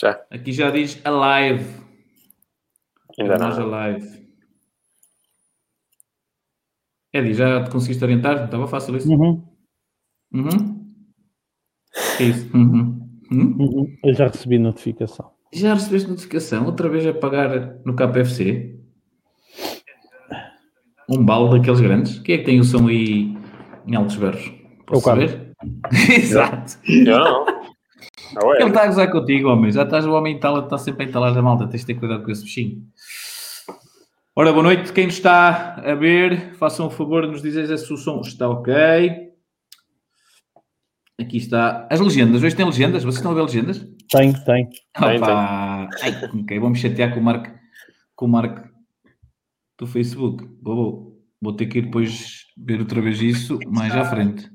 Já. Aqui já diz alive. Ainda Nós não. alive. Eddie, já te conseguiste orientar? Estava fácil isso? Uhum, Uhum. Que é isso? Uhum. Hum? uhum. Eu já recebi notificação. Já recebeste notificação? Outra vez a pagar no KPFC? Um balde daqueles grandes? Quem é que tem o som aí em altos berros? Posso É saber? Exato. Eu não. Não é? Ele está a gozar contigo, homem. Já estás o homem entala, está sempre a entalar a malta. Tens de ter cuidado com esse bichinho. Ora, boa noite. Quem nos está a ver, façam o favor de nos dizer se o som está ok. Aqui está. As legendas. Hoje tem legendas? Vocês estão a ver legendas? Tem, tem. Tem, Opa! Ai, ok, vou-me chatear com o Marco, com o Marco do Facebook. Vou, vou, vou ter que ir depois ver outra vez isso mais à frente.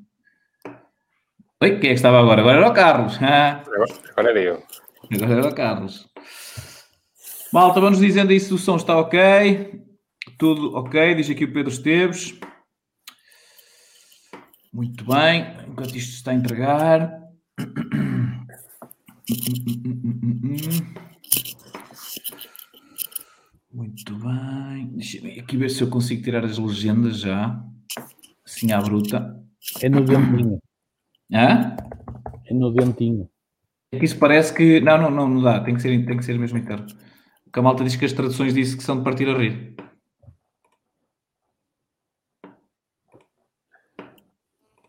Oi, quem é que estava agora? Agora era o Carlos. Ah, Agora, era eu. agora era o Carlos. Malta, vamos dizendo aí se o som está ok. Tudo ok, diz aqui o Pedro Esteves. Muito bem, enquanto isto está a entregar. Muito bem. Deixa eu aqui ver se eu consigo tirar as legendas já. Assim à bruta. É no. Hã? É no dentinho. É que isso parece que. Não, não, não, não dá. Tem que ser, tem que ser mesmo interno. Porque a malta diz que as traduções disse que são de partir a rir.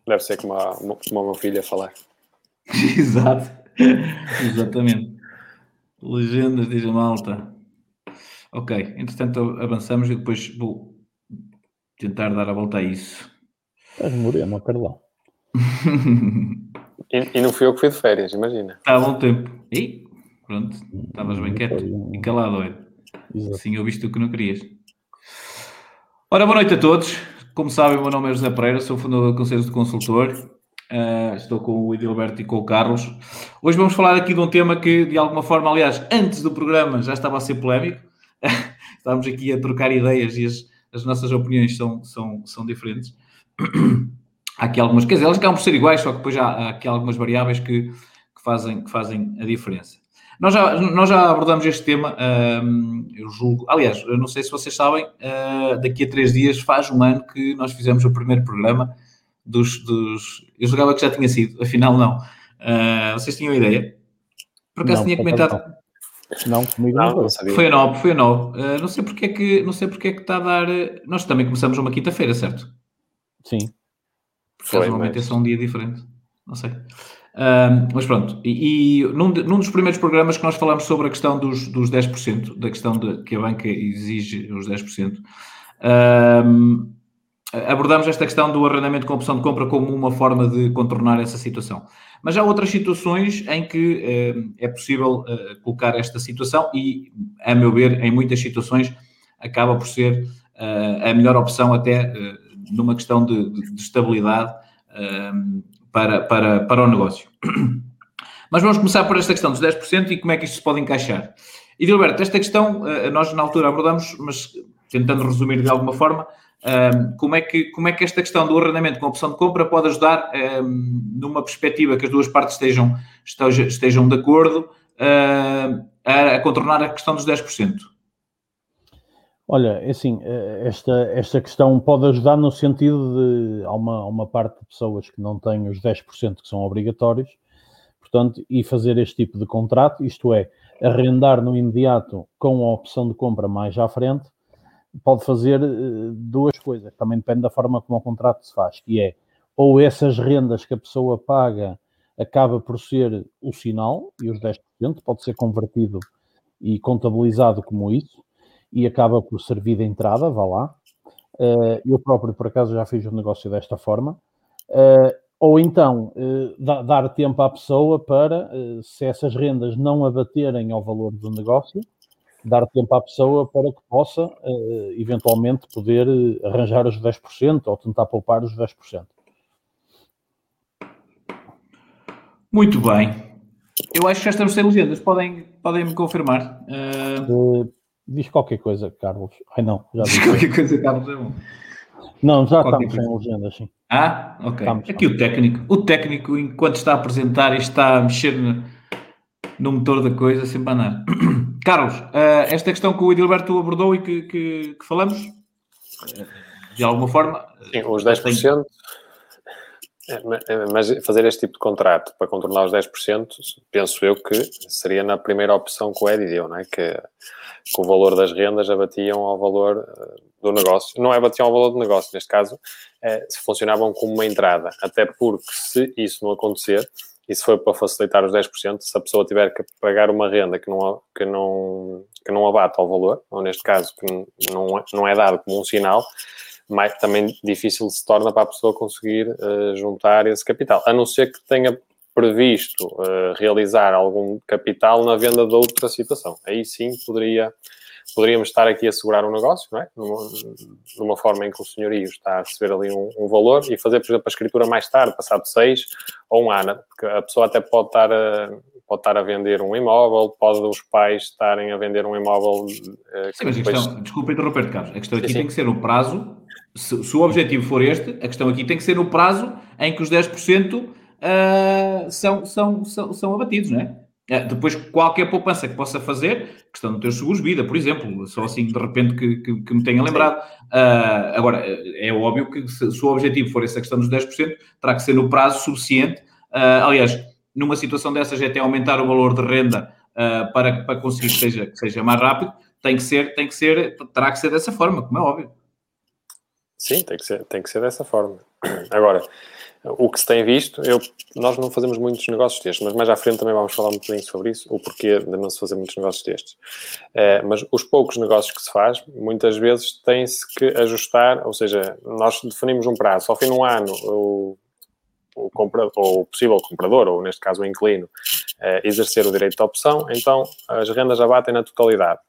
Deve ser como, a, como o meu filho a falar. Exato. Exatamente. Legendas, diz a malta. Ok, entretanto avançamos e depois vou tentar dar a volta a isso. Estás moreno, Carlão. E, e não fui eu que fui de férias, imagina. Está bom tempo. E pronto, estavas bem quieto e calado, olha. Assim ouviste o que não querias. Ora, boa noite a todos. Como sabem, o meu nome é José Pereira, sou fundador do Conselho de Consultor. Uh, estou com o Edilberto e com o Carlos. Hoje vamos falar aqui de um tema que, de alguma forma, aliás, antes do programa já estava a ser polémico. Estávamos aqui a trocar ideias e as, as nossas opiniões são, são, são diferentes. Há aqui algumas, quer dizer, elas acabam por ser iguais, só que depois há, há aqui algumas variáveis que, que, fazem, que fazem a diferença. Nós já, nós já abordamos este tema, hum, eu julgo. Aliás, eu não sei se vocês sabem, uh, daqui a três dias faz um ano que nós fizemos o primeiro programa dos. dos eu julgava que já tinha sido, afinal não. Uh, vocês tinham ideia? Por acaso Não, tinha comentado. acaso Não, comigo Não, não. não foi. sabia. Foi a 9, foi a 9. Uh, não sei porque é que não sei porque é que está a dar. Nós também começamos uma quinta-feira, certo? Sim. Foi, Casualmente mas- é só um dia diferente. Não sei. Mas pronto, e, e num, de- num dos primeiros programas que nós falamos sobre a questão dos, dos 10%, da questão de que a banca exige os 10%, ahm, abordamos esta questão do arrendamento com opção de compra como uma forma de contornar essa situação. Mas há outras situações em que é possível ah, colocar esta situação e, a meu ver, em muitas situações acaba por ser ah, a melhor opção até ah, numa questão de, de- de estabilidade ahm, para, para, para o negócio. Mas vamos começar por esta questão dos 10% e como é que isto se pode encaixar. E, Gilberto, esta questão eh, nós na altura abordamos, mas tentando resumir de alguma forma, como, é que, como é que esta questão do arrendamento com opção de compra pode ajudar numa perspectiva que as duas partes estejam, estejam, de acordo a contornar a questão dos 10%? Olha, é assim, eh, esta, esta questão pode ajudar no sentido de há uma, uma parte de pessoas que não têm os 10% que são obrigatórios, portanto, e fazer este tipo de contrato, isto é, arrendar no imediato com a opção de compra mais à frente, pode fazer eh, duas coisas, também depende da forma como o contrato se faz, que é, ou essas rendas que a pessoa paga acaba por ser o sinal, e os 10% pode ser convertido e contabilizado como isso, e acaba por servir de entrada, vá lá. Eh, eu próprio, por acaso, já fiz o negócio desta forma. Eh, ou então, eh, da- dar tempo à pessoa para, se essas rendas não abaterem ao valor do negócio, dar tempo à pessoa para que possa, eventualmente, poder arranjar os 10% ou tentar poupar os 10%. Muito bem. Eu acho que já estamos sem legendas. Podem, podem me confirmar. Ah, Eh, diz qualquer coisa, Carlos. Ai, não, já disse. qualquer coisa, Carlos, é bom. Não, já Qualquer estamos sem legendas, sim. Ah, ok. Estamos, Aqui o técnico. O técnico, enquanto está a apresentar e está a mexer no, no motor da coisa, sempre a andar. Carlos, uh, esta questão que o Edilberto abordou e que, que, que falamos, de alguma forma. Sim, os 10%. É, é, mas fazer este tipo de contrato para contornar os 10%, penso eu que seria na primeira opção que o Edi deu, não é? que, que o valor das rendas abatiam ao valor eh, do negócio. Não é abatiam ao valor do negócio, neste caso, é, se funcionavam como uma entrada. Até porque, se isso não acontecer, e se for para facilitar os 10%, se a pessoa tiver que pagar uma renda que não, que não, que não abate ao valor, ou neste caso que não, não é dado como um sinal, mais, também difícil se torna para a pessoa conseguir uh, juntar esse capital, a não ser que tenha previsto uh, realizar algum capital na venda de outra situação. Aí sim poderia, poderíamos estar aqui a segurar um negócio, não é? Numa, numa forma em que o senhorio está a receber ali um, um, valor e fazer, por exemplo, a escritura mais tarde, passado seis ou um ano, porque a pessoa até pode estar a, pode estar a vender um imóvel, pode os pais estarem a vender um imóvel. Uh, sim, mas depois... a questão, desculpa interromper, Carlos, a questão aqui sim, tem que ser o prazo se, se, o objetivo for este, a questão aqui tem que ser no prazo em que os 10% uh, são, são, são, são abatidos, não é? Uh, depois, qualquer poupança que possa fazer, questão de ter seguros de vida, por exemplo, só assim de repente que, que, que me tenha lembrado. Uh, agora, é óbvio que se, se, o objetivo for essa questão dos 10%, terá que ser no prazo suficiente. aliás, numa situação dessas, é até aumentar o valor de renda para, para conseguir que seja, que seja mais rápido, tem que ser, tem que ser, terá que ser dessa forma, como é óbvio. Sim, tem que ser, tem que ser dessa forma. Agora, o que se tem visto, eu, nós não fazemos muitos negócios destes, mas mais à frente também vamos falar um bocadinho sobre isso, o porquê de não se fazer muitos negócios destes. É, mas os poucos negócios que se faz, muitas vezes tem-se que ajustar, ou seja, nós definimos um prazo, ao fim de um ano, o, o, ou o possível comprador, ou neste caso o inquilino, é, exercer o direito de opção, então as rendas abatem na totalidade.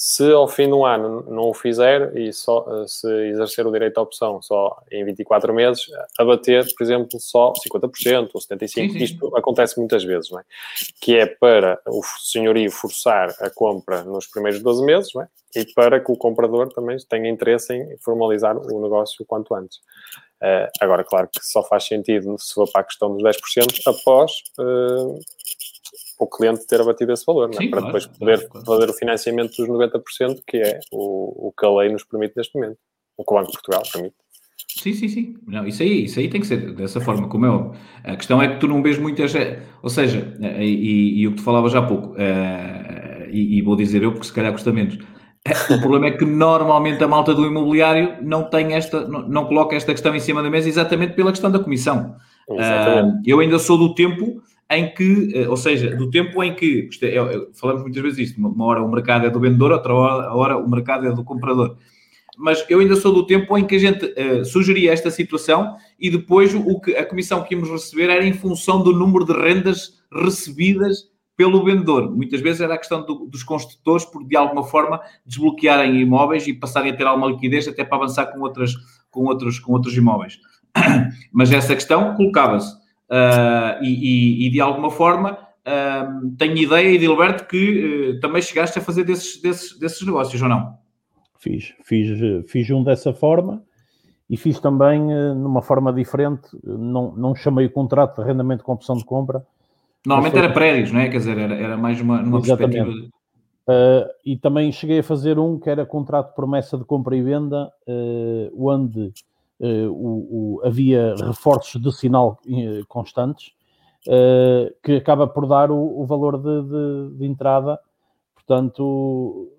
Se ao fim de um ano não o fizer e só se exercer o direito à opção só em 24 meses, abater, por exemplo, só 50% ou 75%, sim, sim. isto acontece muitas vezes, não é? Que é para o senhorio forçar a compra nos primeiros 12 meses, não é? E para que o comprador também tenha interesse em formalizar o negócio o quanto antes. Uh, agora, claro que só faz sentido se for para a questão dos 10% após uh, o cliente ter abatido esse valor, é? Para claro, depois poder claro. fazer o financiamento dos 90%, que é o, o que a lei nos permite neste momento, o que o Banco de Portugal permite. Sim, sim, sim. Não, isso, aí, isso aí tem que ser dessa forma, como é óbvio. A questão é que tu não vês muitas. Ou seja, e, e, e o que tu falavas há pouco, uh, e, e, vou dizer eu, porque se calhar custa menos. O problema é que normalmente a malta do imobiliário não tem esta, não, não coloca esta questão em cima da mesa exatamente pela questão da comissão. Uh, eu ainda sou do tempo em que, eh, ou seja, do tempo em que, é, é, falamos muitas vezes isto, uma hora o mercado é do vendedor, outra hora, hora o mercado é do comprador. Mas eu ainda sou do tempo em que a gente uh, sugeria esta situação e depois o que a comissão que íamos receber era em função do número de rendas recebidas pelo vendedor. Muitas vezes era a questão do, dos construtores por, de alguma forma, desbloquearem imóveis e passarem a ter alguma liquidez até para avançar com, outras, com, outros, com outros imóveis. Mas essa questão colocava-se Uh, e, e, de alguma forma uh, tenho ideia, Edilberto, que uh, também chegaste a fazer desses, desses, desses negócios, ou não? Fiz, fiz, fiz um dessa forma e fiz também numa forma diferente, não, não chamei o contrato de arrendamento com opção de compra. Normalmente foi... era prédios, não é? Quer dizer, era, era mais uma, uma perspectiva. Uh, e também cheguei a fazer um que era contrato de promessa de compra e venda, uh, onde o, o, havia reforços de sinal uh, constantes, uh, que acaba por dar o, o valor de, de, de, entrada, portanto,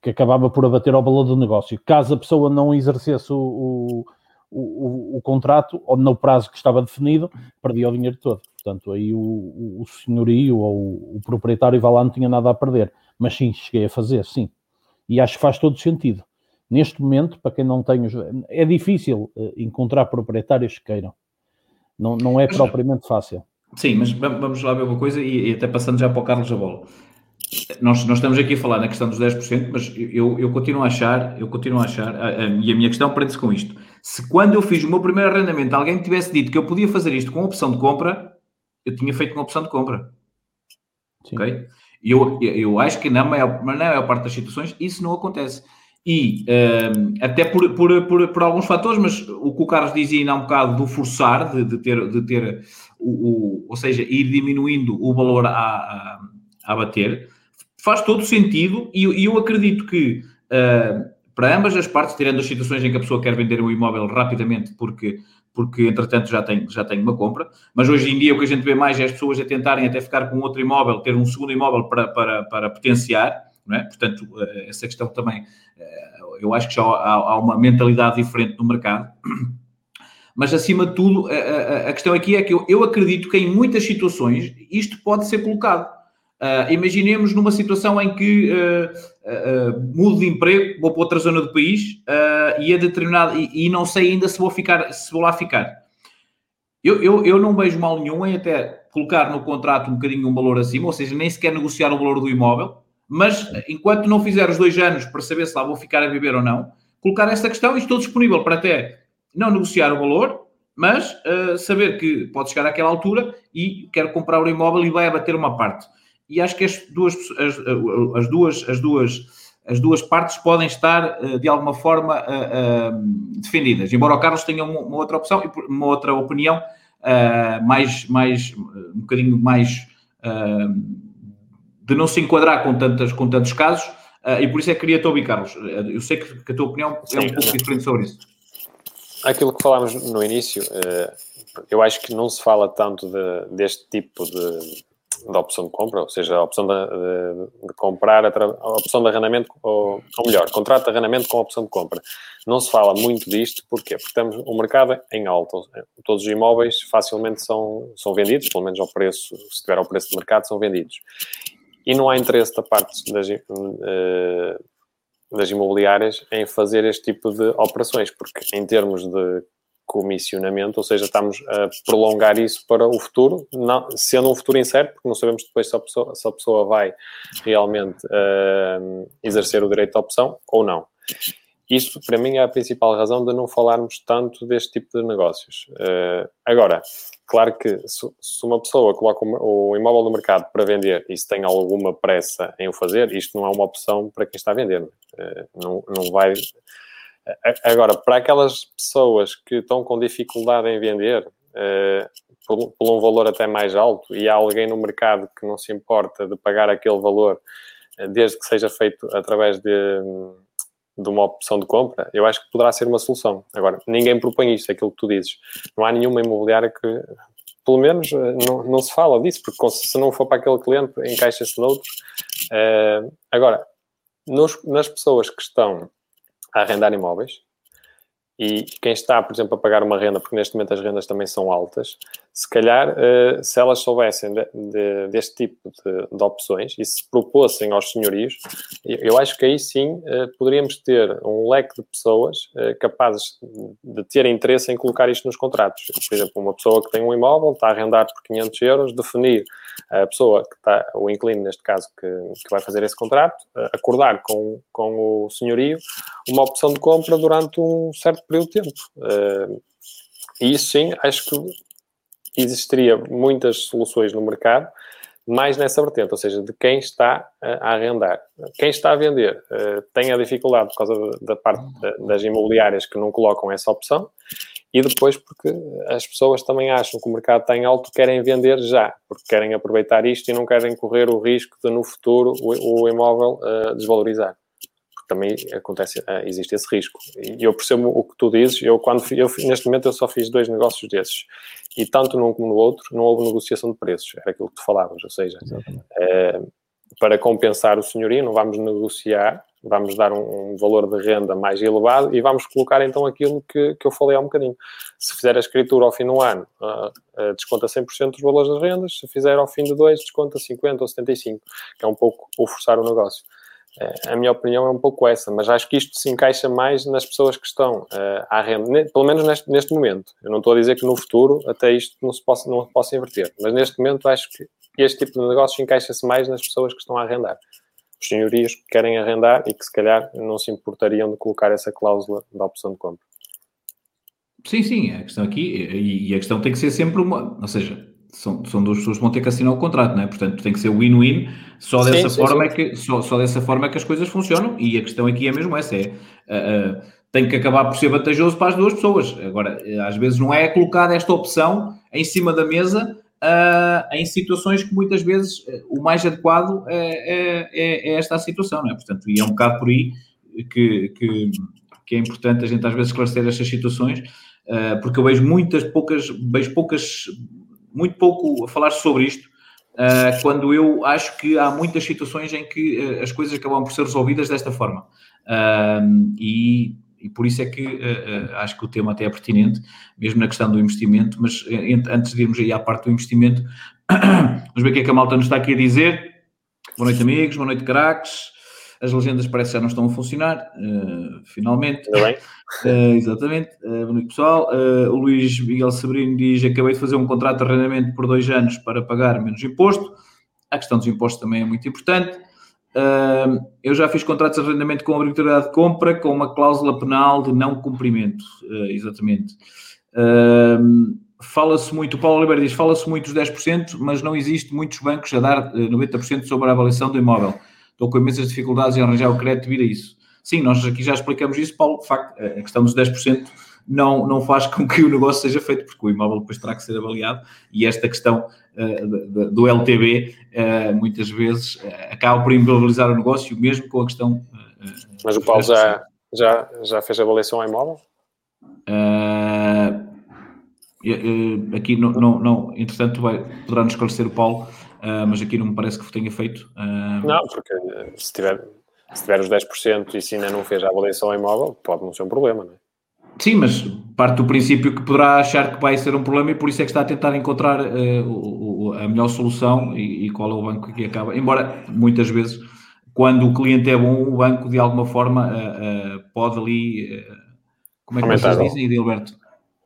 que acabava por abater ao valor do negócio. Caso a pessoa não exercesse o, o, contrato, ou no prazo que estava definido, perdia o dinheiro todo. Portanto, aí o, senhorio ou o, proprietário vá lá não tinha nada a perder. Mas sim, cheguei a fazer, sim. E acho que faz todo sentido. Neste momento, para quem não tem os. É difícil eh, encontrar proprietários que queiram. Não, não é propriamente fácil. Sim, mas vamos lá ver uma coisa e, e até passando já para o Carlos a bola. Nós, nós estamos aqui a falar na questão dos 10%, mas eu, eu continuo a achar, eu continuo a achar, a, a, e a minha questão prende-se com isto. Se quando eu fiz o meu primeiro arrendamento alguém me tivesse dito que eu podia fazer isto com opção de compra, eu tinha feito com opção de compra. Sim. Ok? Eu, eu acho que na maior, na maior parte das situações isso não acontece. E uh, até por, por, por, por, alguns fatores, mas o que o Carlos dizia ainda há um bocado do forçar, de, de ter, de ter o, o, ou seja, ir diminuindo o valor a, a, a bater, faz todo sentido e, e eu acredito que uh, para ambas as partes, tirando as situações em que a pessoa quer vender o imóvel rapidamente porque porque entretanto já tem, já tem uma compra, mas hoje em dia o que a gente vê mais é as pessoas a tentarem até ficar com outro imóvel, ter um segundo imóvel para, para, para potenciar, não é? Portanto, eh, essa questão também, eh, eu acho que já há, uma mentalidade diferente no mercado. Mas, acima de tudo, a, questão aqui é que eu, acredito que em muitas situações isto pode ser colocado. Uh, imaginemos numa situação em que mudo de emprego, vou para outra zona do país e é determinado e, não sei ainda se vou ficar, se vou lá ficar. Eu, eu, eu não vejo mal nenhum em até colocar no contrato um bocadinho um valor acima, ou seja, nem sequer negociar o valor do imóvel, mas enquanto não fizer os dois anos para saber se lá vou ficar a viver ou não, colocar esta questão e estou disponível para até não negociar o valor, mas uh, saber que pode chegar àquela altura e quero comprar o imóvel e vai abater uma parte. E acho que as duas, as, as duas, as duas, as duas partes podem estar uh, de alguma forma uh, defendidas. Embora o Carlos tenha uma, uma outra opção e uma outra opinião mais, mais, um bocadinho mais de não se enquadrar com, tantas, com tantos casos, uh, e por isso é que queria te ouvir, Carlos. Eu sei que, que a tua opinião Sim, é um pouco diferente sobre isso. Aquilo que falámos no início, uh, eu acho que não se fala tanto de, deste tipo de, de opção de compra, ou seja, a opção de, de, de comprar, a, a, opção de arrendamento, ou, ou, melhor, contrato de arrendamento com a opção de compra. Não se fala muito disto, porquê? Porque temos o mercado em alta. Todos os imóveis facilmente são, são vendidos, pelo menos ao preço, se tiver ao preço de mercado, são vendidos e não há interesse da parte das, uh, das imobiliárias em fazer este tipo de operações, porque em termos de comissionamento, ou seja, estamos a prolongar isso para o futuro, não, sendo um futuro incerto, porque não sabemos depois se a pessoa, se a pessoa vai realmente uh, exercer o direito à opção ou não. Isto, para mim, é a principal razão de não falarmos tanto deste tipo de negócios. Uh, agora, Claro que se, se, uma pessoa coloca o imóvel no mercado para vender e se tem alguma pressa em o fazer, isto não é uma opção para quem está a vender. Eh, não, não vai. Agora, para aquelas pessoas que estão com dificuldade em vender, eh, por, por um valor até mais alto, e há alguém no mercado que não se importa de pagar aquele valor, eh, desde que seja feito através de de uma opção de compra, eu acho que poderá ser uma solução. Agora, ninguém propõe isto, é aquilo que tu dizes. Não há nenhuma imobiliária que, pelo menos, eh, não, não se fala disso, porque se não for para aquele cliente, encaixa-se noutro. Uh, agora, nos, nas pessoas que estão a arrendar imóveis, e quem está, por exemplo, a pagar uma renda, porque neste momento as rendas também são altas, se calhar, eh, se elas soubessem de, de, deste tipo de, de, opções e se propôssem aos senhorios, eu acho que aí sim eh, poderíamos ter um leque de pessoas eh, capazes de ter interesse em colocar isto nos contratos. Por exemplo, uma pessoa que tem um imóvel, está a arrendar por 500 euros, definir a pessoa que está, o inquilino neste caso, que, que vai fazer esse contrato, acordar com, com o senhorio uma opção de compra durante um certo período de tempo. E isso sim, acho que existiria muitas soluções no mercado, mais nessa vertente, ou seja, de quem está a arrendar. Quem está a vender uh, tem a dificuldade por causa da parte das imobiliárias que não colocam essa opção e depois porque as pessoas também acham que o mercado está em alto querem vender já, porque querem aproveitar isto e não querem correr o risco de no futuro o, imóvel uh, desvalorizar também acontece, eh, existe esse risco. E eu percebo o que tu dizes, eu quando eu, neste momento eu só fiz dois negócios desses, e tanto num como no outro não houve negociação de preços, era aquilo que tu falavas, ou seja, é, para compensar o senhorio não vamos negociar, vamos dar um, um, valor de renda mais elevado e vamos colocar então aquilo que, que eu falei há um bocadinho. Se fizer a escritura ao fim do ano, uh, uh, desconta 100% dos valores das rendas, se fizer ao fim de dois, desconta 50% ou 75%, que é um pouco o forçar o negócio. Eh, a minha opinião é um pouco essa, mas acho que isto se encaixa mais nas pessoas que estão uh, à renda, pelo menos neste, neste momento. Eu não estou a dizer que no futuro até isto não se possa, não possa inverter, mas neste momento acho que este tipo de negócio encaixa-se mais nas pessoas que estão a arrendar. Os senhorios que querem arrendar e que se calhar não se importariam de colocar essa cláusula da opção de compra. Sim, sim, a questão aqui, e a questão tem que ser sempre uma, ou seja, são, são duas pessoas que vão ter que assinar o contrato, não é? Portanto, tem que ser win-win. Só dessa sim, forma sim. É que só, só dessa forma é que as coisas funcionam. E a questão aqui é mesmo essa: é uh, uh, tem que acabar por ser vantajoso para as duas pessoas. Agora, às vezes não é colocada esta opção em cima da mesa uh, em situações que muitas vezes o mais adequado é, é, é, esta a situação, não é? Portanto, e é um bocado por aí que, que, que é importante a gente às vezes esclarecer estas situações, porque eu vejo muitas poucas, vejo poucas muito pouco a falar sobre isto, uh, quando eu acho que há muitas situações em que uh, as coisas acabam por ser resolvidas desta forma. Uh, e, e, por isso é que acho que o tema até é pertinente, mesmo na questão do investimento, mas antes de irmos aí à parte do investimento, vamos ver o que é que a malta nos está aqui a dizer. Boa noite, amigos, boa noite, craques. As legendas parece que já não estão a funcionar, uh, finalmente. Ainda bem. Uh, exatamente. Uh, bonito pessoal. Uh, o Luís Miguel Sabrino diz: Acabei de fazer um contrato de arrendamento por dois anos para pagar menos imposto. A questão dos impostos também é muito importante. eu já fiz contratos de arrendamento com obrigatoriedade de compra com uma cláusula penal de não cumprimento. exatamente. fala-se muito, o Paulo Oliveira diz: fala-se muito dos 10%, mas não existe muitos bancos a dar 90% sobre a avaliação do imóvel estou com imensas dificuldades em arranjar o crédito devido a isso. Sim, nós aqui já explicamos isso, Paulo. De facto, a questão dos 10% não, não faz com que o negócio seja feito, porque o imóvel depois terá que ser avaliado e esta questão uh, do LTV uh, eh, muitas vezes uh, acaba por inviabilizar o negócio, mesmo com a questão. Mas o Paulo já, já, já fez a avaliação ao imóvel? aqui não, não, não entretanto, vai, poderá nos esclarecer o Paulo uh, mas aqui não me parece que tenha feito. Uh... Não, porque se tiver, se tiver os 10% e se ainda não fez a avaliação imóvel, pode não ser um problema, não é? Sim, mas parte do princípio que poderá achar que vai ser um problema e por isso é que está a tentar encontrar uh, o, o, a melhor solução e, e, qual é o banco que acaba. Embora muitas vezes, quando o cliente é bom, o banco de alguma forma uh, uh, pode ali. como é que vocês dizem, Edilberto?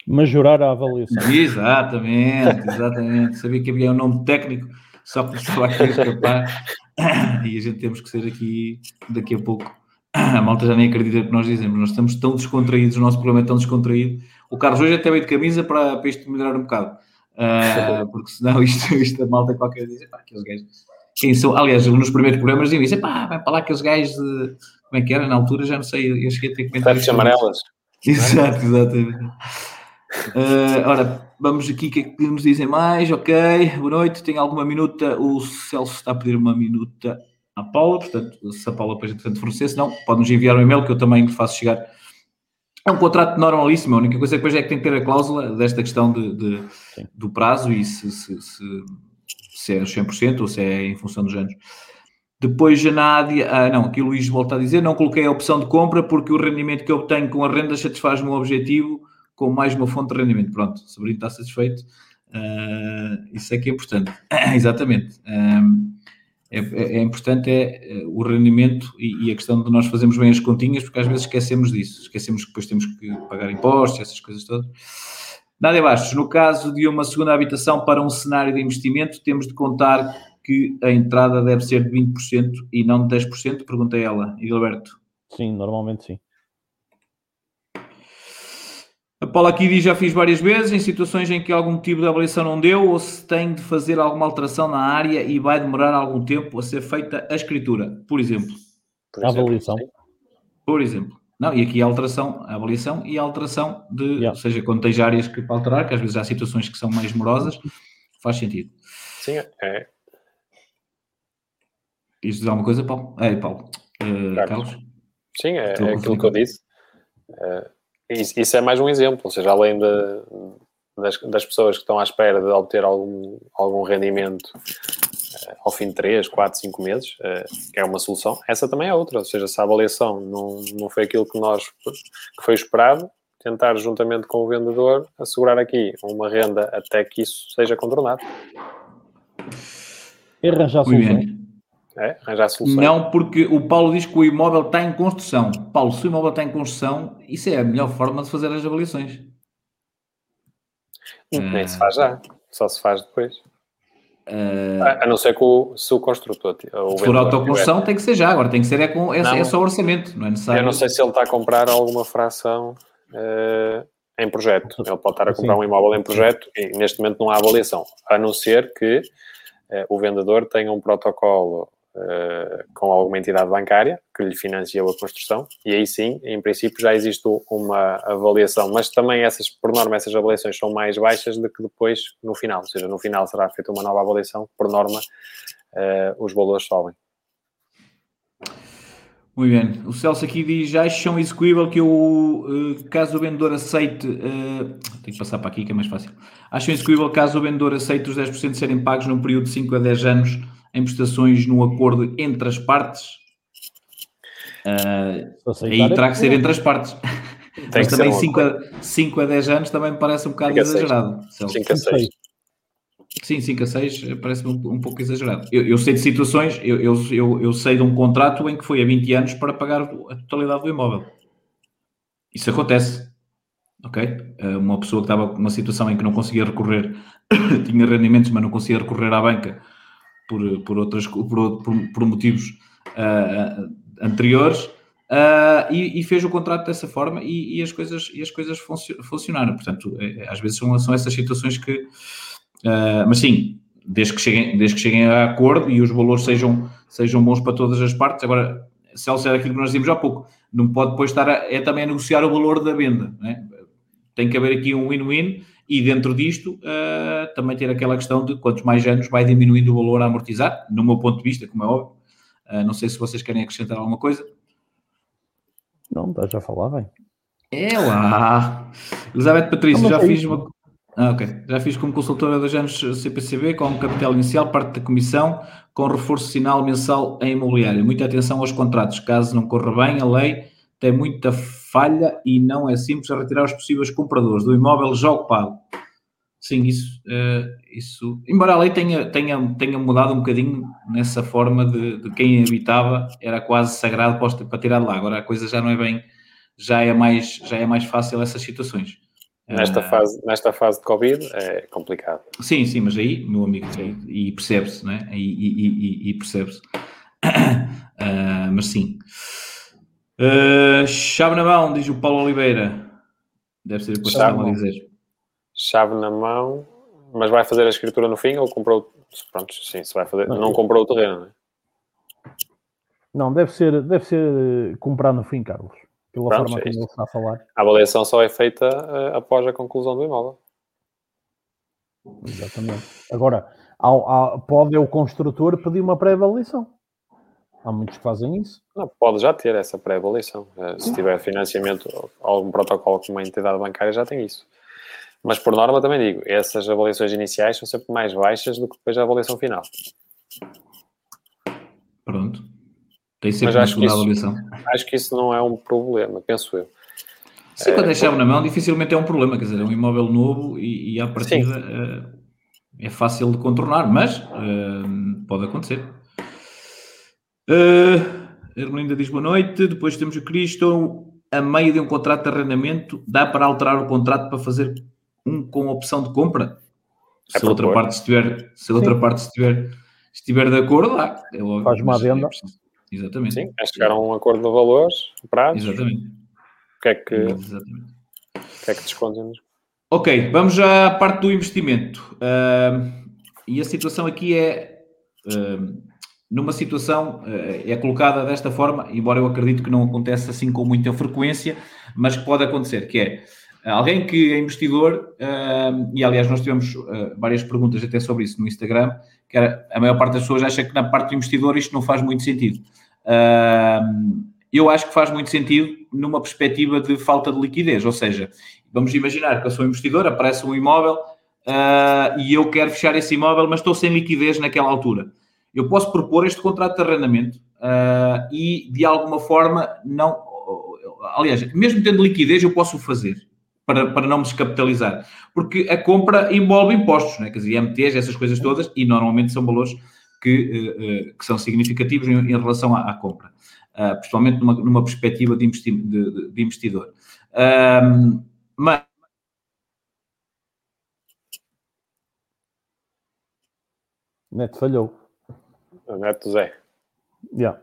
Majorar a avaliação. Exatamente, exatamente. Sabia que havia um nome técnico só por estava aqui a escapar. e a gente temos que ser aqui daqui a pouco. A malta já nem acredita que nós dizemos, nós estamos tão descontraídos, o nosso programa é tão descontraído. O Carlos hoje até veio de camisa para, para isto melhorar um bocado, uh, porque senão isto, isto a malta qualquer diz, pá, aqueles gajos. Quem são? Aliás, nos primeiros programas diziam, pá, vai para lá aqueles gajos de. Como é que era? Na altura já não sei, eu cheguei a ter comentários. amarelas. Exato, exatamente. Uh, ora, vamos aqui, o que é que nos dizem mais? Ok, boa noite, tem alguma minuta? O Celso está a pedir uma minuta à Paula, portanto, se a Paula depois entretanto fornecer, se não, pode-nos enviar um e-mail que eu também lhe faço chegar. É um contrato normalíssimo, a única coisa que depois é que tem que ter a cláusula desta questão de, de do prazo e se, se, se, se é 100% ou se é em função dos anos. Depois a Nádia, ah, não, aqui o Luís volta a dizer, não coloquei a opção de compra porque o rendimento que eu obtenho com a renda satisfaz o meu objetivo com mais uma fonte de rendimento. Pronto, o sobrinho está satisfeito. Uh, isso é que é importante. Exatamente. Um, é, é, é, importante é, é, o rendimento e, e, a questão de nós fazermos bem as continhas, porque às vezes esquecemos disso. Esquecemos que depois temos que pagar impostos, essas coisas todas. Nada Bastos, no caso de uma segunda habitação para um cenário de investimento, temos de contar que a entrada deve ser de 20% e não de 10%? Pergunta ela, Gilberto. Sim, normalmente sim. A Paula aqui diz, já fiz várias vezes, em situações em que algum tipo de avaliação não deu ou se tem de fazer alguma alteração na área e vai demorar algum tempo a ser feita a escritura, por exemplo. Por exemplo, avaliação. Por exemplo. Não, e aqui a alteração, a avaliação e a alteração de, yeah. ou seja, quando tens áreas que para alterar, que às vezes há situações que são mais morosas, faz sentido. Sim, é. Quis dizer alguma coisa, Paulo? É, Paulo. Uh, Carlos? Sim, é, é aquilo que eu disse. Uh, isso, isso é mais um exemplo, ou seja, além de, das, das, pessoas que estão à espera de obter algum, algum rendimento uh, ao fim de 3, 4, 5 meses, uh, que é uma solução, essa também é outra, ou seja, se a avaliação não, não foi aquilo que nós que foi esperado, tentar juntamente com o vendedor assegurar aqui uma renda até que isso seja contornado. E arranjar soluções. É, arranjar soluções. Não, porque o Paulo diz que o imóvel está em construção. Paulo, se o imóvel está em construção, isso é a melhor forma de fazer as avaliações. Nem uh... se faz já, só se faz depois. Uh... A, não ser que o, se o construtor. O se for autoconstrução, tiver... tem que ser já. Agora tem que ser é, com, é, é só orçamento, não é necessário. Eu não sei se ele está a comprar alguma fração uh, em projeto. Ele pode estar a comprar Sim. um imóvel em projeto e neste momento não há avaliação, a não ser que eh, o vendedor tenha um protocolo eh, com alguma entidade bancária que lhe financiou a construção e aí sim, em princípio, já existe uma avaliação, mas também essas, por norma, essas avaliações são mais baixas do que depois no final, ou seja, no final será feita uma nova avaliação, por norma, uh, os valores sobem. Muito bem. O Celso aqui diz: acham execuível que eu, caso o vendedor aceite. Uh, tenho que passar para aqui que é mais fácil. Acham execuível caso o vendedor aceite os 10% serem pagos num período de 5 a 10 anos em prestações no acordo entre as partes. Uh, aí terá que ser entre as partes. Mas também 5 a, 5 a 10 anos também me parece um bocado exagerado. 5 a 6. Sim, 5 a 6 parece-me um, um, pouco exagerado. Eu, eu sei de situações, eu, eu, eu, sei de um contrato em que foi a 20 anos para pagar a totalidade do imóvel. Isso acontece. Ok? Ah, uma pessoa que estava numa situação em que não conseguia recorrer, tinha rendimentos, mas não conseguia recorrer à banca por, por, outras, por, por, por motivos uh, anteriores uh, e, e, fez o contrato dessa forma e, e as coisas, e as coisas funcionaram. Portanto, é, às vezes são, são essas situações que. Uh, mas sim, desde que, cheguem, desde que cheguem a acordo e os valores sejam, sejam bons para todas as partes. Agora, Celso era aquilo que nós dizíamos há pouco, não pode depois estar a, é também a negociar o valor da venda. Né? Tem que haver aqui um win-win e dentro disto, uh, também ter aquela questão de quantos mais anos vai diminuindo o valor a amortizar, no meu ponto de vista, como é óbvio. Uh, não sei se vocês querem acrescentar alguma coisa. Não, está já a falar bem. É lá! Elizabeth Patrícia, já fiz uma. Ah, ok. Já fiz como consultora dos anos CPCB, com capital inicial, parte da comissão, com reforço sinal mensal em imobiliário. Muita atenção aos contratos. Caso não corra bem, a lei tem muita falha e não é simples a retirar os possíveis compradores do imóvel já ocupado. Sim, isso, uh, isso embora a lei tenha, tenha, tenha mudado um bocadinho nessa forma de, de quem habitava, era quase sagrado para, para tirar de lá. Agora a coisa já não é bem, já é mais, já é mais fácil essas situações. Nesta, uh, fase, nesta fase de Covid é complicado. Sim, sim, mas aí, meu amigo, e, e percebe-se, não é? E, e, e percebe-se. Uh, mas sim. Uh, chave na mão, diz o Paulo Oliveira. Deve ser depois que estavam a dizer. Chave na mão, mas vai fazer a escritura no fim ou comprou? Pronto, sim, se vai fazer. Não, não comprou o terreno, não é? Não, deve ser, deve ser comprar no fim, Carlos. Pela Pronto, forma é como ele está a falar. A avaliação só é feita uh, após a conclusão do imóvel. Exatamente. Agora, ao, ao, pode o construtor pedir uma pré-avaliação. Há muitos que fazem isso. Não, pode já ter essa pré-avaliação. Eh, se tiver financiamento, algum protocolo com uma entidade bancária já tem isso. Mas por norma também digo, essas avaliações iniciais são sempre mais baixas do que depois a avaliação final. Pronto. Tem sempre uma segunda avaliação. Acho que isso não é um problema, penso eu. Sim, quando é chave na mão, dificilmente é um problema. Quer dizer, é um imóvel novo e, e à partida uh, é fácil de contornar, mas uh, pode acontecer. Uh, Ermelinda diz boa noite. Depois temos o Cristo. A meio de um contrato de arrendamento, dá para alterar o contrato para fazer um com opção de compra? É se a outra parte estiver, se a outra parte estiver, estiver de acordo, lá. É logo, Faz uma adenda. É Exatamente. Sim, é chegar a um acordo de valores, prazo. Exatamente. O que é que, Exatamente. O que, é que? Ok, vamos à parte do investimento. Uh, e a situação aqui é. Uh, numa situação eh, é colocada desta forma, embora eu acredito que não aconteça assim com muita frequência, mas que pode acontecer, que é alguém que é investidor, eh, e aliás nós tivemos eh, várias perguntas até sobre isso no Instagram, que era, a maior parte das pessoas acha que na parte do investidor isto não faz muito sentido. Eu acho que faz muito sentido numa perspectiva de falta de liquidez, ou seja, vamos imaginar que eu sou investidor, aparece um imóvel e eu quero fechar esse imóvel, mas estou sem liquidez naquela altura eu posso propor este contrato de arrendamento uh, e, de alguma forma, não. Aliás, mesmo tendo liquidez, eu posso o fazer para, para não me descapitalizar. Porque a compra envolve impostos, né? quer dizer, IMTs, essas coisas todas, e normalmente são valores que, uh, que são significativos em, em relação à, à compra, uh, principalmente numa, numa perspectiva de, investi de, de investidor. mas Neto falhou. Neto Zé. Yeah.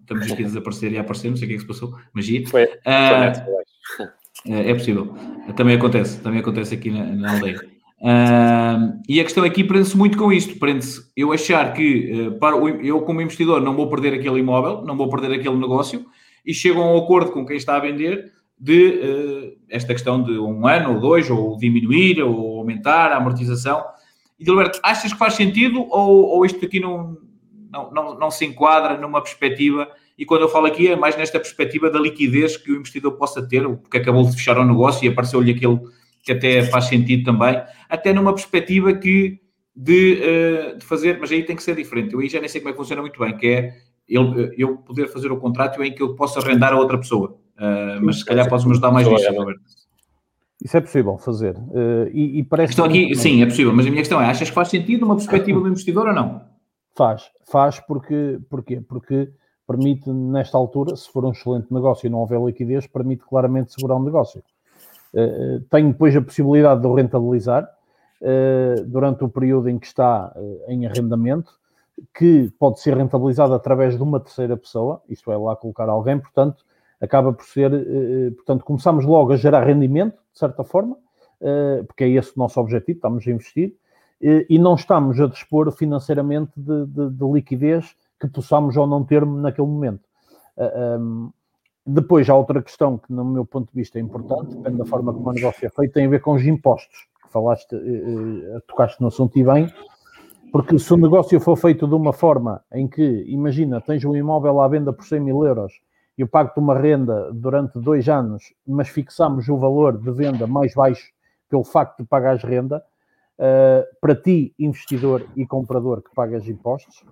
Estamos aqui a desaparecer e a aparecer, não sei o que é que se passou. Magia. Foi, foi uh, Neto É, é possível. Também acontece, também acontece aqui na, na aldeia. Uh, e a questão aqui prende-se muito com isto, prende-se eu achar que uh, para o, eu como investidor não vou perder aquele imóvel, não vou perder aquele negócio e chego a um acordo com quem está a vender de uh, esta questão de um ano ou dois, ou diminuir, ou aumentar a amortização. E Gilberto, achas que faz sentido ou, ou isto aqui não, não, não, não se enquadra numa perspectiva e quando eu falo aqui é mais nesta perspectiva da liquidez que o investidor possa ter, porque acabou de fechar o negócio e apareceu-lhe aquele que até faz sentido também, até numa perspectiva que de, uh, de, fazer, mas aí tem que ser diferente. Eu aí já nem sei como é que funciona muito bem, que é eu, eu poder fazer o contrato em que eu possa arrendar a outra pessoa. Uh, mas se calhar podes-me ajudar mais nisso, Roberto. Isso é possível fazer. Uh, e, e, parece a aqui, sim, é possível, mas a minha questão é: achas que faz sentido uma perspectiva do investidor ou não? Faz, faz porque, porquê? Porque permite, nesta altura, se for um excelente negócio e não houver liquidez, permite claramente segurar um negócio. Uh, tenho depois a possibilidade de o rentabilizar uh, durante o período em que está em arrendamento, que pode ser rentabilizado através de uma terceira pessoa, isto é, lá colocar alguém, portanto, acaba por ser, portanto, começamos logo a gerar rendimento, de certa forma, porque é esse o nosso objetivo, estamos a investir, e não estamos a dispor financeiramente de, de, de liquidez que possamos ou não ter naquele momento. Um, depois, há outra questão que, no meu ponto de vista, é importante, depende da forma como o negócio é feito, tem a ver com os impostos. Falaste, eh, eh, tocaste no assunto e bem, porque se o negócio for feito de uma forma em que, imagina, tens um imóvel à venda por 100 mil euros eu pago-te uma renda durante dois anos, mas fixamos o valor de venda mais baixo pelo facto de pagares renda, uh, para ti, investidor e comprador que pagas impostos,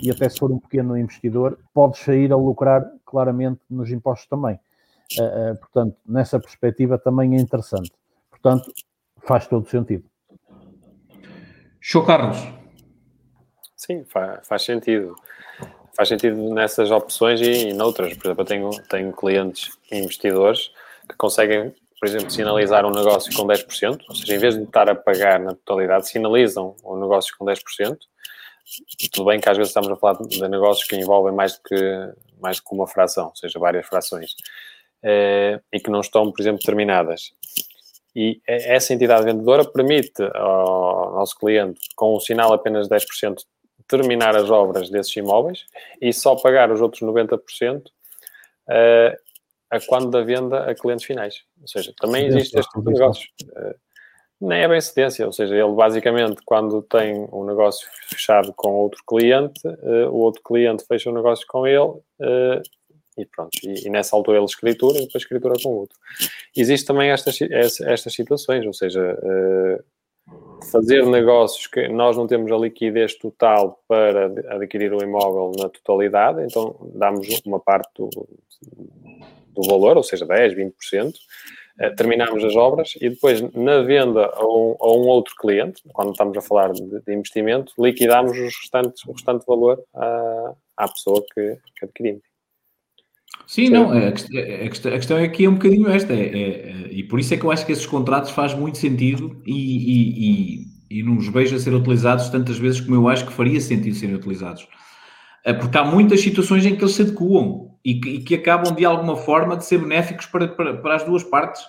e até se for um pequeno investidor, podes sair a lucrar claramente nos impostos também. Uh, uh, portanto, nessa perspectiva também é interessante. Portanto, faz todo sentido. Show Carlos. Sim, faz, faz sentido. Faz sentido nessas opções e, e noutras. Por exemplo, eu tenho, tenho clientes investidores que conseguem, por exemplo, sinalizar um negócio com 10%, ou seja, em vez de estar a pagar na totalidade, sinalizam o negócio com 10%, tudo bem que às vezes estamos a falar de negócios que envolvem mais do que, mais do que uma fração, ou seja, várias frações, eh, e que não estão, por exemplo, terminadas. E essa entidade vendedora permite ao nosso cliente, com um sinal apenas de 10%, terminar as obras desses imóveis e só pagar os outros 90% eh, a quando da venda a clientes finais. Ou seja, também existe este tipo de negócios. Eh, nem é bem cedência, ou seja, ele basicamente, quando tem um negócio fechado com outro cliente, uh, o outro cliente fecha o um negócio com ele uh, e pronto. E, e, nessa altura ele escritura e depois escritura com o outro. Existe também estas, estas situações, ou seja, uh, fazer negócios que nós não temos a liquidez total para adquirir o imóvel na totalidade, então damos uma parte do, do valor, ou seja, 10, 20%. Eh, terminamos as obras e depois, na venda a um, a um outro cliente, quando estamos a falar de, de investimento, liquidamos os restantes, o restante valor à, à pessoa que, que adquirimos. Sim, não, a questão, a questão aqui é um bocadinho esta, é, é, e por isso é que eu acho que esses contratos faz muito sentido e, e, e, e não os vejo a ser utilizados tantas vezes como eu acho que faria sentido serem utilizados. É porque há muitas situações em que eles se adequam e que, que acabam de alguma forma de ser benéficos para, para, para as duas partes.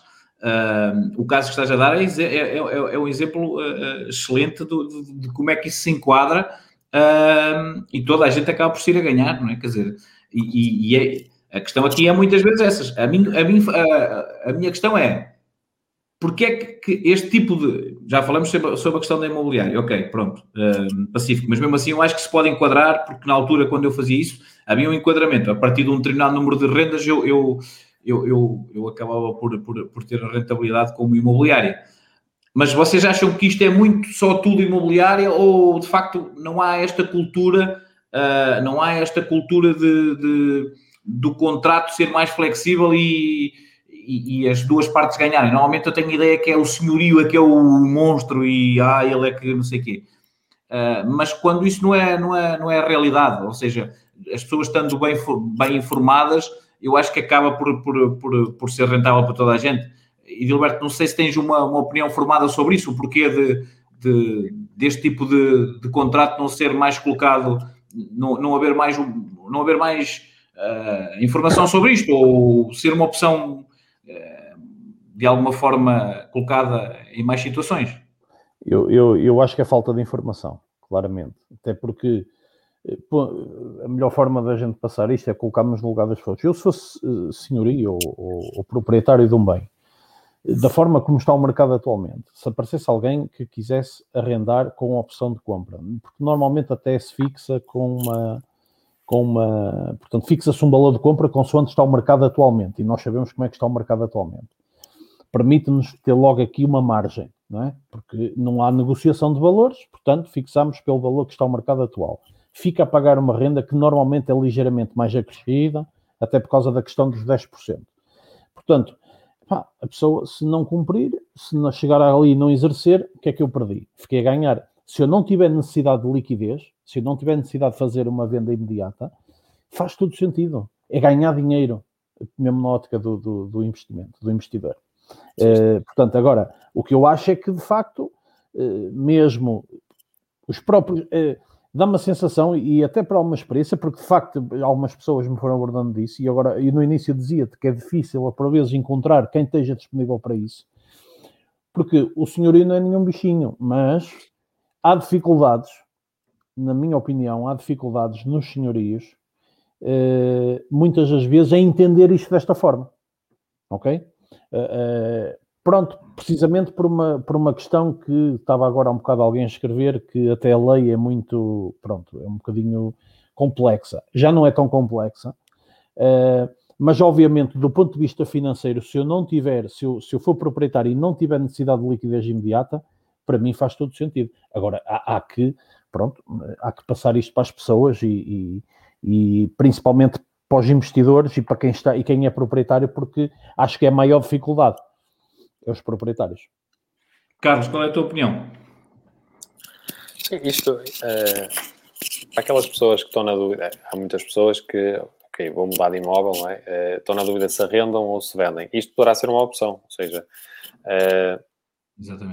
Uh, o caso que estás a dar é, é, é, é um exemplo uh, excelente do, de, de, como é que isso se enquadra uh, e toda a gente acaba por se ir a ganhar, não é? Quer dizer, e, e é, a questão aqui é muitas vezes essas. A, mim, a, mim, a, a minha questão é porque é que este tipo de. Já falamos sobre, sobre a questão da imobiliária, ok, pronto, uh, pacífico, mas mesmo assim eu acho que se pode enquadrar, porque na altura, quando eu fazia isso, havia um enquadramento. A partir de um determinado número de rendas, eu, eu, eu, eu, eu acabava por, por, por ter a rentabilidade como imobiliária. Mas vocês acham que isto é muito só tudo imobiliária ou de facto não há esta cultura, uh, não há esta cultura de, de, do contrato ser mais flexível e e, e, as duas partes ganharem. Normalmente eu tenho a ideia que é o senhorio, é que é o monstro e ah, ele é que não sei o quê. Uh, mas quando isso não é, não, é, não é a realidade, ou seja, as pessoas estando bem, bem informadas, eu acho que acaba por, por, por, por ser rentável para toda a gente. E Gilberto, não sei se tens uma, uma opinião formada sobre isso, o porquê de, de, deste tipo de, de contrato não ser mais colocado, não, não haver mais, não haver mais uh, informação sobre isto, ou ser uma opção de alguma forma colocada em mais situações? Eu, eu, eu acho que é falta de informação, claramente. Até porque eh, a melhor forma da gente passar isto é colocarmos no lugar das pessoas. Eu, se fosse senhoria ou, ou, ou, proprietário de um bem, da forma como está o mercado atualmente, se aparecesse alguém que quisesse arrendar com opção de compra, porque normalmente até se fixa com uma. Com uma portanto, fixa-se um valor de compra consoante está o mercado atualmente, e nós sabemos como é que está o mercado atualmente. Permite-nos ter logo aqui uma margem, não é? Porque não há negociação de valores, portanto, fixamos pelo valor que está o mercado atual fica a pagar uma renda que normalmente é ligeiramente mais acrescida, até por causa da questão dos 10%. Portanto, pá, a pessoa, se não cumprir, se não chegar ali e não exercer, o que é que eu perdi? Fiquei a ganhar. Se eu não tiver necessidade de liquidez, se eu não tiver necessidade de fazer uma venda imediata, faz todo sentido. É ganhar dinheiro, mesmo na ótica do, do, do investimento, do investidor. Uh, portanto, agora, o que eu acho é que, de facto, uh, mesmo os próprios. Uh, dá-me a sensação, e até para alguma experiência, porque de facto algumas pessoas me foram abordando disso, e agora, e no início dizia-te que é difícil, por vezes, encontrar quem esteja disponível para isso, porque o senhorio não é nenhum bichinho, mas há dificuldades, na minha opinião, há dificuldades nos senhorios, eh, muitas das vezes, em entender isto desta forma, ok? Eh, Pronto, precisamente por uma, por uma questão que estava agora um bocado alguém a escrever, que até a lei é muito, pronto, é um bocadinho complexa. Já não é tão complexa, uh, mas obviamente do ponto de vista financeiro, se eu não tiver, se eu, se eu for proprietário e não tiver necessidade de liquidez imediata, para mim faz todo sentido. Agora, há, há que, pronto, há que passar isto para as pessoas e, e, e principalmente para os investidores e para quem está e quem é proprietário, porque acho que é a maior dificuldade aos proprietários. Carlos, qual é a tua opinião? Sim, isto, é, aquelas pessoas que estão na dúvida, há muitas pessoas que, ok, vou mudar de imóvel, não é? é estão na dúvida se arrendam ou se vendem. Isto poderá ser uma opção, ou seja, é,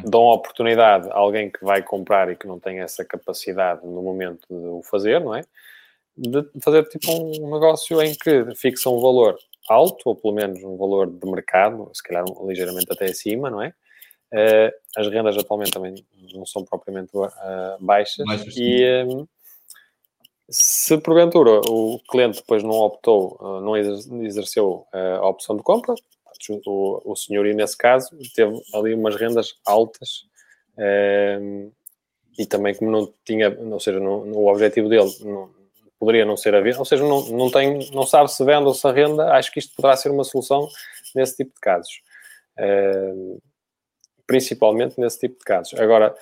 dão a oportunidade a alguém que vai comprar e que não tem essa capacidade no momento de o fazer, não é? De fazer tipo um negócio em que fixa um valor alto, ou pelo menos um valor de mercado, se calhar ligeiramente até acima, não é? Uh, as rendas atualmente também não são propriamente uh, baixas, baixas e um, ehm, se porventura o cliente depois não optou, uh, não exerceu a opção de compra, o, o senhor, nesse caso, teve ali umas rendas altas ehm, e também como não tinha, ou seja, no objetivo dele não, poderia não ser a venda, ou seja, não, não, tem, não sabe se vende ou se arrenda, acho que isto poderá ser uma solução nesse tipo de casos. Uh, principalmente nesse tipo de casos. Agora,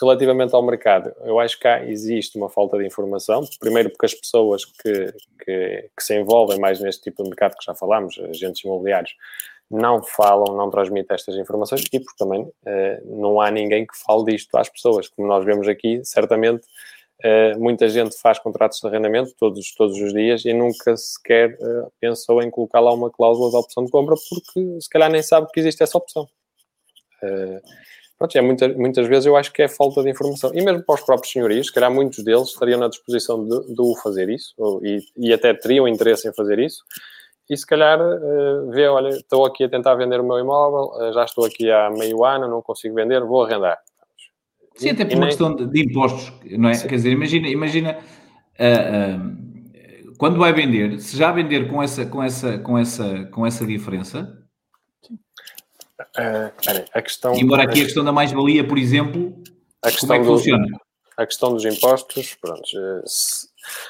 relativamente ao mercado, eu acho que cá existe uma falta de informação. Primeiro, porque as pessoas que, que, que, se envolvem mais neste tipo de mercado que já falámos, agentes imobiliários, não falam, não transmitem estas informações e porque também uh, não há ninguém que fale disto às pessoas. Como nós vemos aqui, certamente Uh, muita gente faz contratos de arrendamento todos, todos os dias e nunca sequer uh, pensou em colocar lá uma cláusula de opção de compra porque se calhar nem sabe que existe essa opção. Uh, pronto, é muita, muitas vezes eu acho que é falta de informação. E mesmo para os próprios senhorios, se calhar muitos deles estariam na disposição de, de fazer isso ou, e, e, até teriam interesse em fazer isso. E se calhar uh, vê, olha, estou aqui a tentar vender o meu imóvel, já estou aqui há meio ano, não consigo vender, vou arrendar Sim, até por uma questão de, de, impostos, não é? Sim. Quer dizer, imagina, imagina uh, uh, quando vai vender, se já vender com essa, com essa, com essa, com essa diferença. Uh, a questão. Embora aqui a questão da mais-valia, por exemplo, a questão como é que do, funciona? A questão dos impostos, pronto, se,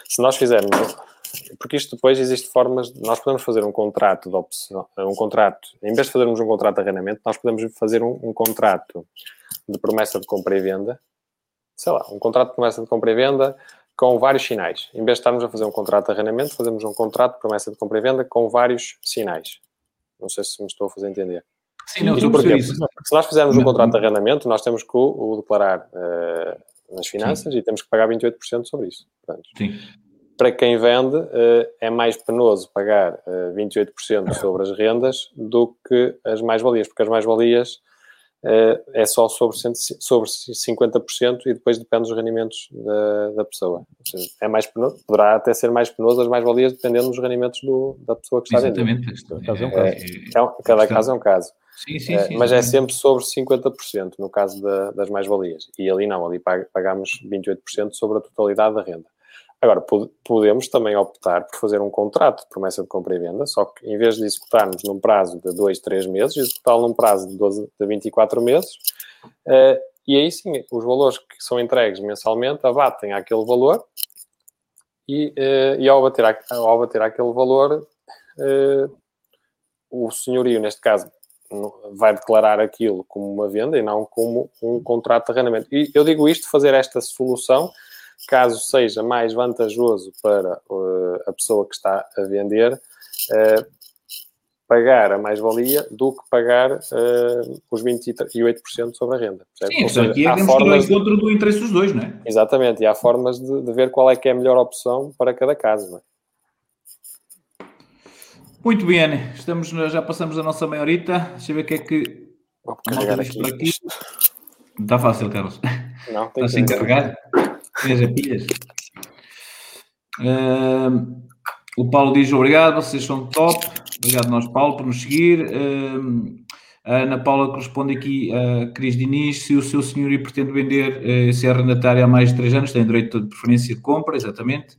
se nós fizermos porque isto depois existe formas, nós podemos fazer um contrato de opção, um contrato, em vez de fazermos um contrato de arrendamento, nós podemos fazer um, um contrato de promessa de compra e venda, sei lá, um contrato de promessa de compra e venda com vários sinais. Em vez de estarmos a fazer um contrato de arrendamento, fazemos um contrato de promessa de compra e venda com vários sinais. Não sei se me estou a fazer entender. Sim, não, porque, isso. Se nós fizermos um contrato de arrendamento, nós temos que o, o declarar uh, nas finanças Sim. e temos que pagar 28% sobre isso. Portanto, Sim. Para quem vende, uh, é mais penoso pagar uh, eh, 28% sobre as rendas do que as mais-valias, porque as mais-valias uh, é só sobre, sobre 50% e depois depende dos rendimentos da, da pessoa. Seja, é mais penoso, poderá até ser mais penoso as mais-valias dependendo dos rendimentos do, da pessoa que está Exatamente. vendendo. Exatamente. É, é, é, cada caso é um caso. Sim, sim, sim, mas é sempre sobre 50% no caso da, das mais-valias. E ali não, ali pag- pagamos 28% sobre a totalidade da renda. Agora, po- podemos também optar por fazer um contrato de promessa de compra e venda, só que em vez de executarmos num prazo de 2, 3 meses, executá-lo num prazo de, 12, de 24 meses, eh, e aí sim, os valores que são entregues mensalmente abatem àquele valor e, eh, e ao, bater, ao bater aquele valor, eh, o senhorio, neste caso, vai declarar aquilo como uma venda e não como um contrato de arrendamento. E eu digo isto, fazer esta solução, caso seja mais vantajoso para eh, a pessoa que está a vender, eh, pagar a mais-valia do que pagar eh, os 28% sobre a renda. percebe? Sim, seja, aqui é que ao formas de- encontro do interesse dos dois, não é? Exatamente, e há formas de, de ver qual é que é a melhor opção para cada caso. não é? Muito bem, estamos, já passamos a nossa meia horita. Deixa eu ver o que é que Vou carregar aqui. por aqui. Está fácil, Carlos. Não, tem Está sem carregar? Tens a pilhas? Ahm, o Paulo diz obrigado, vocês são top. Obrigado nós, Paulo, por nos seguir. Ahm, a Ana Paula corresponde aqui a Cris Diniz. Se o seu senhorio pretende vender, se é arrendatário há mais de 3 anos, tem direito de preferência de compra, exatamente.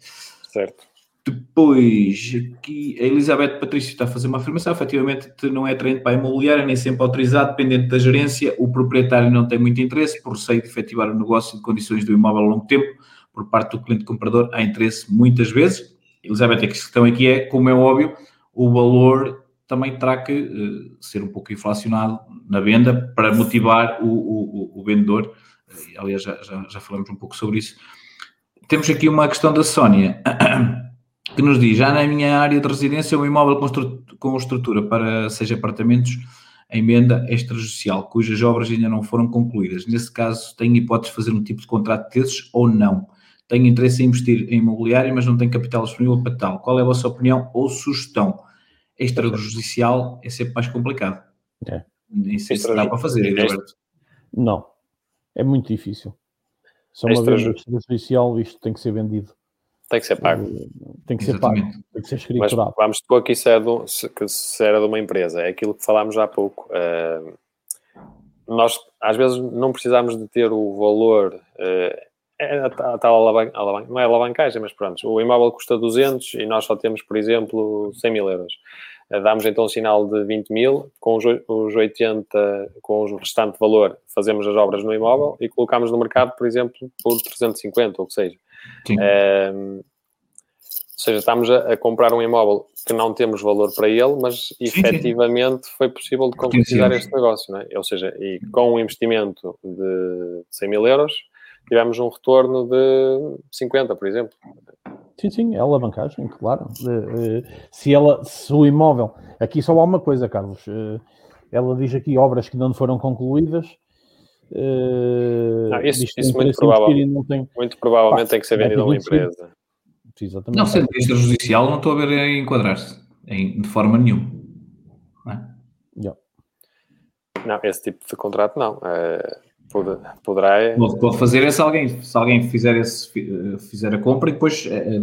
Certo. Depois, aqui a Elizabeth Patrício está a fazer uma afirmação. Efetivamente, não é treino para a imobiliária, nem sempre autorizado, dependente da gerência. O proprietário não tem muito interesse por receio de efetivar o negócio de condições do imóvel a longo tempo. Por parte do cliente comprador, há interesse muitas vezes. Elizabeth, a questão aqui é, como é óbvio, o valor também terá que eh, ser um pouco inflacionado na venda para motivar o, o- o- o vendedor. Eh, Aliás, já, já, já falamos um pouco sobre isso. Temos aqui uma questão da Sónia que nos diz: já na minha área de residência, um imóvel com, estru- com estrutura para seis apartamentos em venda extrajudicial, cujas obras ainda não foram concluídas. Nesse caso, tenho hipótese de fazer um tipo de contrato desses ou não? Tenho interesse em investir em imobiliário, mas não tenho capital disponível para tal. Qual é a vossa opinião ou sugestão? Extrajudicial é sempre mais complicado. É. Nem sei se dá para fazer, Extra- Edilberto. Não. É muito difícil. Se é uma Extra- venda extrajudicial, isto tem que ser vendido. Tem que ser pago. Tem que ser pago. Exatamente. Tem que ser Mas vamos supor que isso é de, um- se, que se era de uma empresa, é aquilo que falámos há pouco. Eh, nós, às vezes, não precisamos de ter o valor, eh, é a, ta- a tal alavan- alavan- não é alavancagem, mas pronto, o imóvel custa 200 e nós só temos, por exemplo, 100 mil euros. Eh, damos então um sinal de 20 mil, com os, os 80, com o restante valor, fazemos as obras no imóvel e colocamos no mercado, por exemplo, por 350, ou o que seja. Sim. Ehm, ou seja, estamos a, a comprar um imóvel que não temos valor para ele, mas sim. efetivamente foi possível de concretizar este negócio, não é? Ou seja, e com um investimento de 100 mil euros, tivemos um retorno de 50, por exemplo. Sim, sim, é alavancagem, claro. Eh, eh, Se, ela, se o imóvel. Aqui só há uma coisa, Carlos. eh, Ela diz aqui obras que não foram concluídas. Eh, Não, isso- isso muito provável. não tem. Muito provavelmente Pá, tem que ser vai vendido a uma empresa. Exatamente. Não sendo extrajudicial, não estou a ver a enquadrar-se em- de forma nenhuma. Não é? Yeah. Não, esse tipo de contrato não. Eh, pode- poderá. é- Pode, fazer é se alguém, se alguém fizer, esse, fi- fizer a compra e depois eh,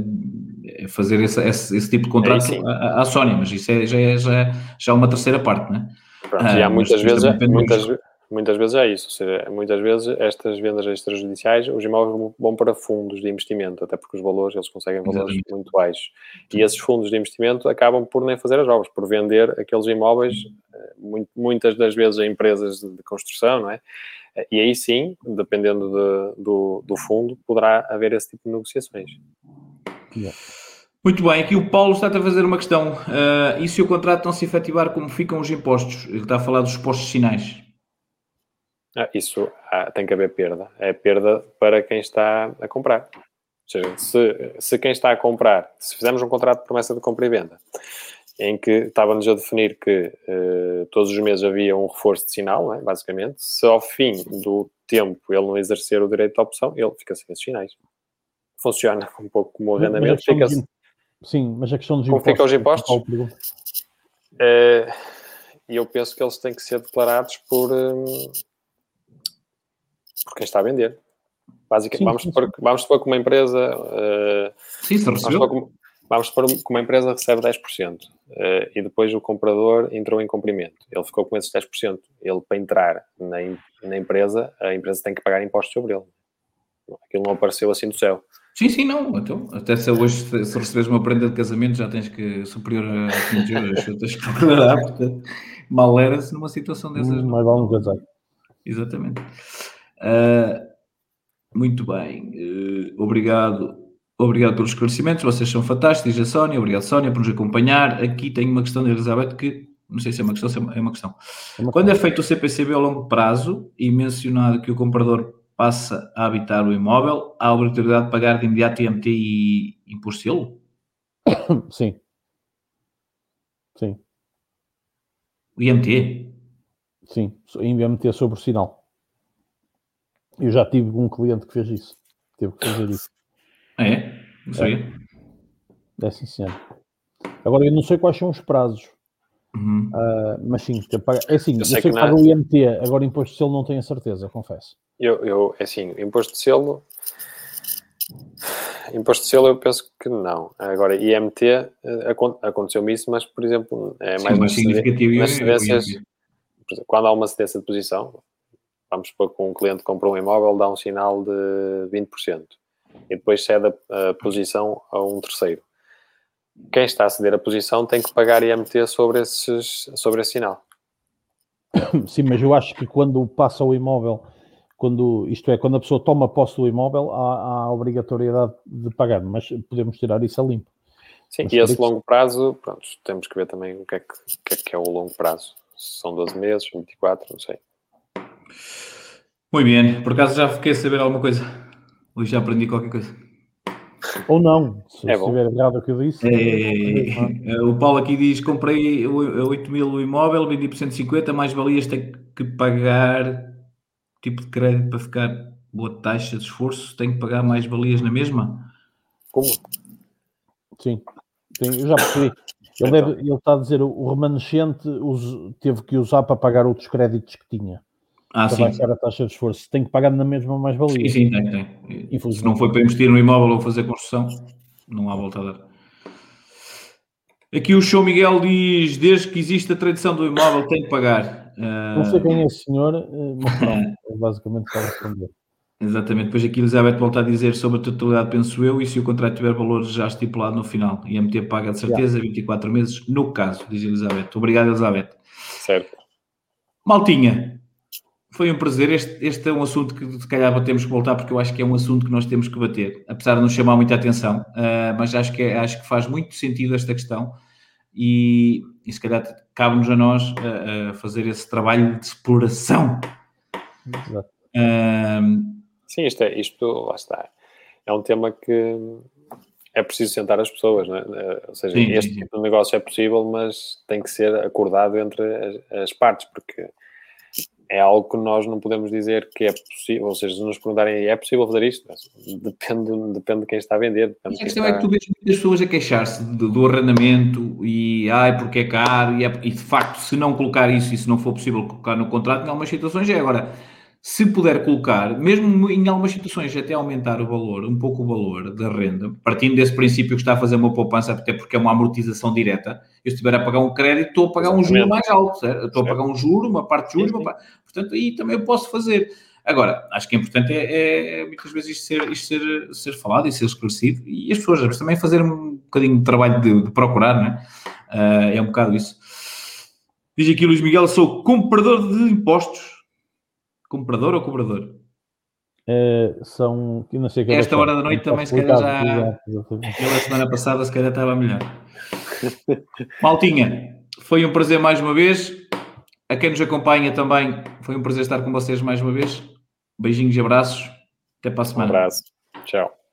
eh, fazer esse, esse, esse tipo de contrato à, à Sónia, mas isso é, já, é, já, é- já é uma terceira parte, não é? Pronto, Ah, e há muitas vezes, muitas. Muitas vezes é isso. Ou seja, muitas vezes estas vendas extrajudiciais, os imóveis vão para fundos de investimento, até porque os valores, eles conseguem valores Exatamente. muito baixos. E esses fundos de investimento acabam por nem fazer as obras, por vender aqueles imóveis, eh, muito- muitas das vezes a empresas de construção, não é? Eh, E aí sim, dependendo de- do, do fundo, poderá haver esse tipo de negociações. Muito bem, aqui o Paulo está a fazer uma questão. ah, e se o contrato não se efetivar, como ficam os impostos? Ele está a falar dos impostos finais. Ah, isso ah, tem que haver perda. É perda para quem está a comprar. Ou seja, se, se quem está a comprar, se fizermos um contrato de promessa de compra e venda, em que estávamos a definir que eh, todos os meses havia um reforço de sinal, não é? basicamente, se ao fim do tempo ele não exercer o direito de opção, ele fica sem esses sinais. Funciona um pouco como o arrendamento, fica im- Sim, mas a questão dos Como impostos. ficam os impostos? Eh, E eu penso que eles têm que ser declarados por, hum, por quem está a vender. Basicamente, vamos, supor, que- vamos supor que uma empresa. eh, Sim, se vamos, recebeu. supor que, vamos para que uma empresa recebe 10% uh, e depois o comprador entrou em cumprimento. Ele ficou com esses 10%. Ele, para entrar na, na empresa, a empresa tem que pagar impostos sobre ele. Aquilo não apareceu assim do céu. Sim, sim, não. Então, até se hoje se receberes uma prenda de casamento já tens que superior a 500 euros, tens que declarar, portanto, mal era-se numa situação dessas. Mas vamos casar. Exatamente. Uh, muito bem. Uh, obrigado. Obrigado pelos esclarecimentos, vocês são fantásticos, a Sónia, obrigado Sónia por nos acompanhar. Aqui tenho uma questão de Elizabeth que não sei se é uma questão, se é uma questão. É uma Quando é feito o CPCB a longo prazo e mencionado que o comprador passa a habitar o imóvel, há a obrigatoriedade de pagar de imediato IMT e imposto selo? Sim. Sim. O IMT? Sim, IMT sobre o sinal. Eu já tive um cliente que fez isso. Teve que fazer isso. Ah, é? Não sei. É, é sim, senhor. Agora, eu não sei quais são os prazos. Uhum. Uh, mas sim, é assim, eu, eu sei, que, que paga o IMT, agora imposto de selo não tenho a certeza, confesso. Eu, eu, é assim, imposto de selo. Imposto de selo eu penso que não. Agora, IMT, eh, aconteceu-me isso, mas, por exemplo, é mais, mais significativo nas cedências. Quando há uma cedência de posição, vamos supor que um cliente compra um imóvel, dá um sinal de 20% e depois cede a, a posição a um terceiro. Quem está a ceder a posição tem que pagar IMT sobre, esses, sobre esse sinal. Sim, mas eu acho que quando passa o imóvel quando, isto é, quando a pessoa toma posse do imóvel, há, há a obrigatoriedade de pagar, mas podemos tirar isso a limpo. Sim, mas e esse longo prazo, pronto, temos que ver também o que, é que, que, é que é o longo prazo. Se são 12 meses, 24, não sei. Muito bem, por acaso já fiquei a saber alguma coisa? Hoje já aprendi qualquer coisa. Ou não, se é estiver errado o que eu disse. É, é, o Paulo aqui diz: comprei a 8 mil o imóvel, vendi por 150, mais valias tem que pagar tipo de crédito para ficar boa taxa de esforço, tenho que pagar mais valias na mesma? Como? Sim, Sim eu já percebi. Ele, deve, então. ele está a dizer o remanescente teve que usar para pagar outros créditos que tinha. Ah, para sim. baixar a taxa de esforço. Tem que pagar na mesma mais-valia. Sim, sim, tem, tem. Se não foi para investir no imóvel ou fazer construção, não há volta a dar. Aqui o show Miguel diz: desde que existe a tradição do imóvel, tem que pagar. Não sei quem é esse senhor, eh, mas não, é basicamente para responder. Exatamente, depois aqui Elizabeth volta a dizer sobre a totalidade, penso eu, e se o contrato tiver valor já estipulado no final. IMT paga de certeza yeah. 24 meses, no caso, diz Elizabeth. Obrigado, Elizabeth. Certo. Maltinha, foi um prazer. Este, este é um assunto que se calhar temos que voltar, porque eu acho que é um assunto que nós temos que bater, apesar de não chamar muita atenção, uh, mas acho que, é, acho que faz muito sentido esta questão e, e se calhar cabe-nos a nós a, a, fazer esse trabalho de exploração. Exato. Sim, isto, é, isto lá está. É um tema que é preciso sentar as pessoas, não é? Ou seja, sim, este sim. tipo de negócio é possível, mas tem que ser acordado entre as, as partes, porque é algo que nós não podemos dizer que é possível, ou seja, se nos perguntarem é possível fazer isto, depende, depende de quem está a vender. A questão está... é que tu vês muitas pessoas a queixar-se do, arrendamento e ai porque é caro e, é, e, de facto se não colocar isso e se não for possível colocar no contrato, em algumas situações é agora se puder colocar, mesmo em algumas situações, até aumentar o valor, um pouco o valor da renda, partindo desse princípio que está a fazer uma poupança, até porque é uma amortização direta, eu estiver a pagar um crédito, estou a pagar Exatamente. um juro mais alto, certo? estou a pagar um juro, uma parte de juros, parte... portanto, aí também eu posso fazer. Agora, acho que é importante é, é muitas vezes isto, ser, isto ser, ser falado e ser esclarecido, e as pessoas mas também fazer um bocadinho de trabalho de, de procurar, não é? Uh, é um bocado isso. Diz aqui Luís Miguel, sou comprador de impostos Comprador ou cobrador? É, são. Não sei é Esta hora da noite também, se calhar já. Pela semana passada, se calhar estava melhor. Maltinha, foi um prazer mais uma vez. A quem nos acompanha também, foi um prazer estar com vocês mais uma vez. Beijinhos e abraços. Até para a semana. Um abraço. Tchau.